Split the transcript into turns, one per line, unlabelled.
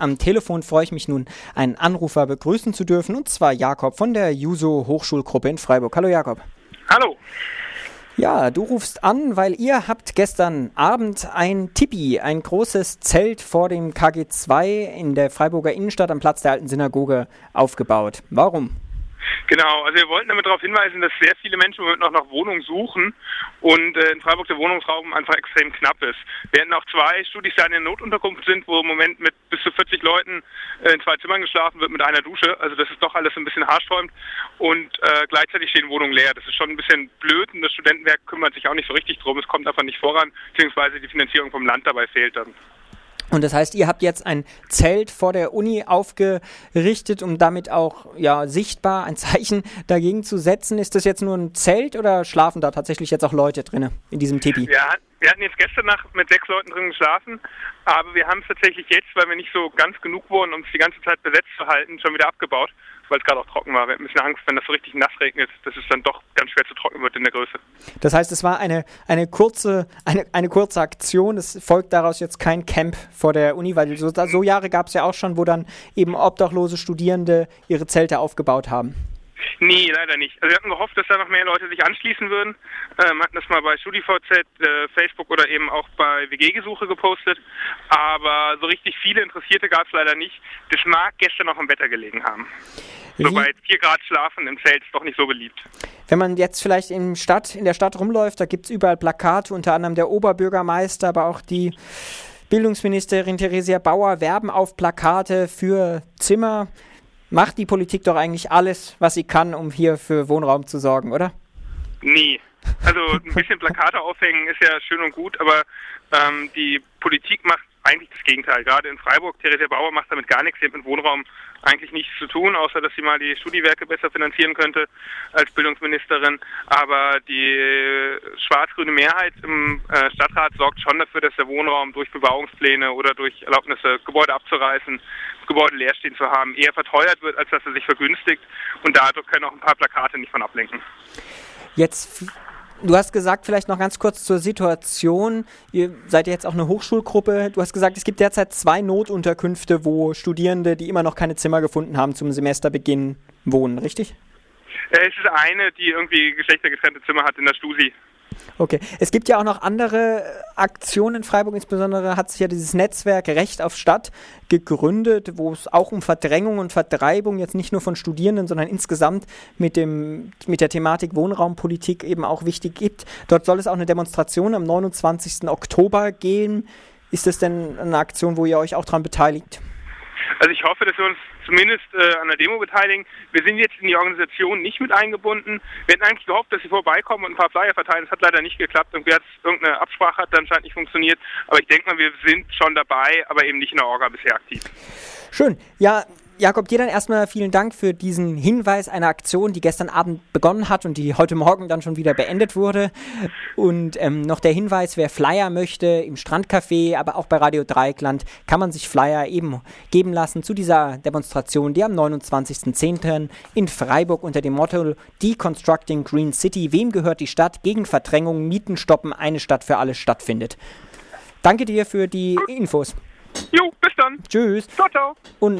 am Telefon freue ich mich nun, einen Anrufer begrüßen zu dürfen, und zwar Jakob von der Juso Hochschulgruppe in Freiburg. Hallo Jakob.
Hallo.
Ja, du rufst an, weil ihr habt gestern Abend ein Tipi, ein großes Zelt vor dem KG2 in der Freiburger Innenstadt am Platz der alten Synagoge aufgebaut. Warum?
Genau, also wir wollten damit darauf hinweisen, dass sehr viele Menschen noch nach Wohnungen suchen und äh, in Freiburg der Wohnungsraum einfach extrem knapp ist. Wir hatten auch zwei Studis, die in der Notunterkunft sind, wo im Moment mit bis zu 40 Leuten äh, in zwei Zimmern geschlafen wird mit einer Dusche. Also das ist doch alles ein bisschen haarsträubend und äh, gleichzeitig stehen Wohnungen leer. Das ist schon ein bisschen blöd und das Studentenwerk kümmert sich auch nicht so richtig drum. Es kommt einfach nicht voran, beziehungsweise die Finanzierung vom Land dabei fehlt dann.
Und das heißt, ihr habt jetzt ein Zelt vor der Uni aufgerichtet, um damit auch ja sichtbar ein Zeichen dagegen zu setzen. Ist das jetzt nur ein Zelt oder schlafen da tatsächlich jetzt auch Leute drin in diesem Tipi?
Ja, wir hatten jetzt gestern Nacht mit sechs Leuten drin geschlafen, aber wir haben es tatsächlich jetzt, weil wir nicht so ganz genug wurden, um es die ganze Zeit besetzt zu halten, schon wieder abgebaut weil es gerade auch trocken war. Wir hatten ein bisschen Angst, wenn das so richtig nass regnet, dass es dann doch ganz schwer zu trocken wird in der Größe.
Das heißt, es war eine, eine, kurze, eine, eine kurze Aktion. Es folgt daraus jetzt kein Camp vor der Uni, weil so, so Jahre gab es ja auch schon, wo dann eben obdachlose Studierende ihre Zelte aufgebaut haben.
Nee, leider nicht. Also wir hatten gehofft, dass da noch mehr Leute sich anschließen würden. Ähm, hatten das mal bei StudiVZ, äh, Facebook oder eben auch bei WG-Gesuche gepostet. Aber so richtig viele Interessierte gab es leider nicht. Das mag gestern noch am Wetter gelegen haben. Wie? So bei 4 Grad schlafen im Zelt ist doch nicht so beliebt.
Wenn man jetzt vielleicht in, Stadt, in der Stadt rumläuft, da gibt es überall Plakate, unter anderem der Oberbürgermeister, aber auch die Bildungsministerin Theresia Bauer werben auf Plakate für Zimmer macht die Politik doch eigentlich alles, was sie kann, um hier für Wohnraum zu sorgen, oder?
Nee. Also ein bisschen Plakate aufhängen ist ja schön und gut, aber ähm, die Politik macht eigentlich das Gegenteil. Gerade in Freiburg, Theresa Bauer macht damit gar nichts. Sie hat mit Wohnraum eigentlich nichts zu tun, außer dass sie mal die Studiwerke besser finanzieren könnte als Bildungsministerin. Aber die schwarz-grüne Mehrheit im äh, Stadtrat sorgt schon dafür, dass der Wohnraum durch Bebauungspläne oder durch Erlaubnisse, Gebäude abzureißen, Gebäude leer stehen zu haben, eher verteuert wird, als dass er sich vergünstigt. Und dadurch können auch ein paar Plakate nicht von ablenken.
Jetzt Du hast gesagt, vielleicht noch ganz kurz zur Situation. Ihr seid ja jetzt auch eine Hochschulgruppe. Du hast gesagt, es gibt derzeit zwei Notunterkünfte, wo Studierende, die immer noch keine Zimmer gefunden haben, zum Semesterbeginn wohnen, richtig?
Äh, es ist eine, die irgendwie geschlechtergetrennte Zimmer hat in der Stusi.
Okay. Es gibt ja auch noch andere Aktionen in Freiburg, insbesondere hat sich ja dieses Netzwerk Recht auf Stadt gegründet, wo es auch um Verdrängung und Vertreibung jetzt nicht nur von Studierenden, sondern insgesamt mit, dem, mit der Thematik Wohnraumpolitik eben auch wichtig gibt. Dort soll es auch eine Demonstration am 29. Oktober gehen. Ist das denn eine Aktion, wo ihr euch auch daran beteiligt?
Also ich hoffe, dass wir uns zumindest äh, an der Demo beteiligen. Wir sind jetzt in die Organisation nicht mit eingebunden. Wir hätten eigentlich gehofft, dass sie vorbeikommen und ein paar Flyer verteilen. Das hat leider nicht geklappt. Hat irgendeine Absprache hat dann anscheinend nicht funktioniert. Aber ich denke mal, wir sind schon dabei, aber eben nicht in der Orga bisher aktiv.
Schön. Ja, Jakob, dir dann erstmal vielen Dank für diesen Hinweis einer Aktion, die gestern Abend begonnen hat und die heute Morgen dann schon wieder beendet wurde. Und ähm, noch der Hinweis, wer Flyer möchte im Strandcafé, aber auch bei Radio Dreieckland, kann man sich Flyer eben geben lassen zu dieser Demonstration, die am 29.10. in Freiburg unter dem Motto Deconstructing Green City, wem gehört die Stadt, gegen Verdrängung, Mieten stoppen, eine Stadt für alle stattfindet. Danke dir für die Infos.
Jo, bis dann.
Tschüss.
Ciao, ciao.
Und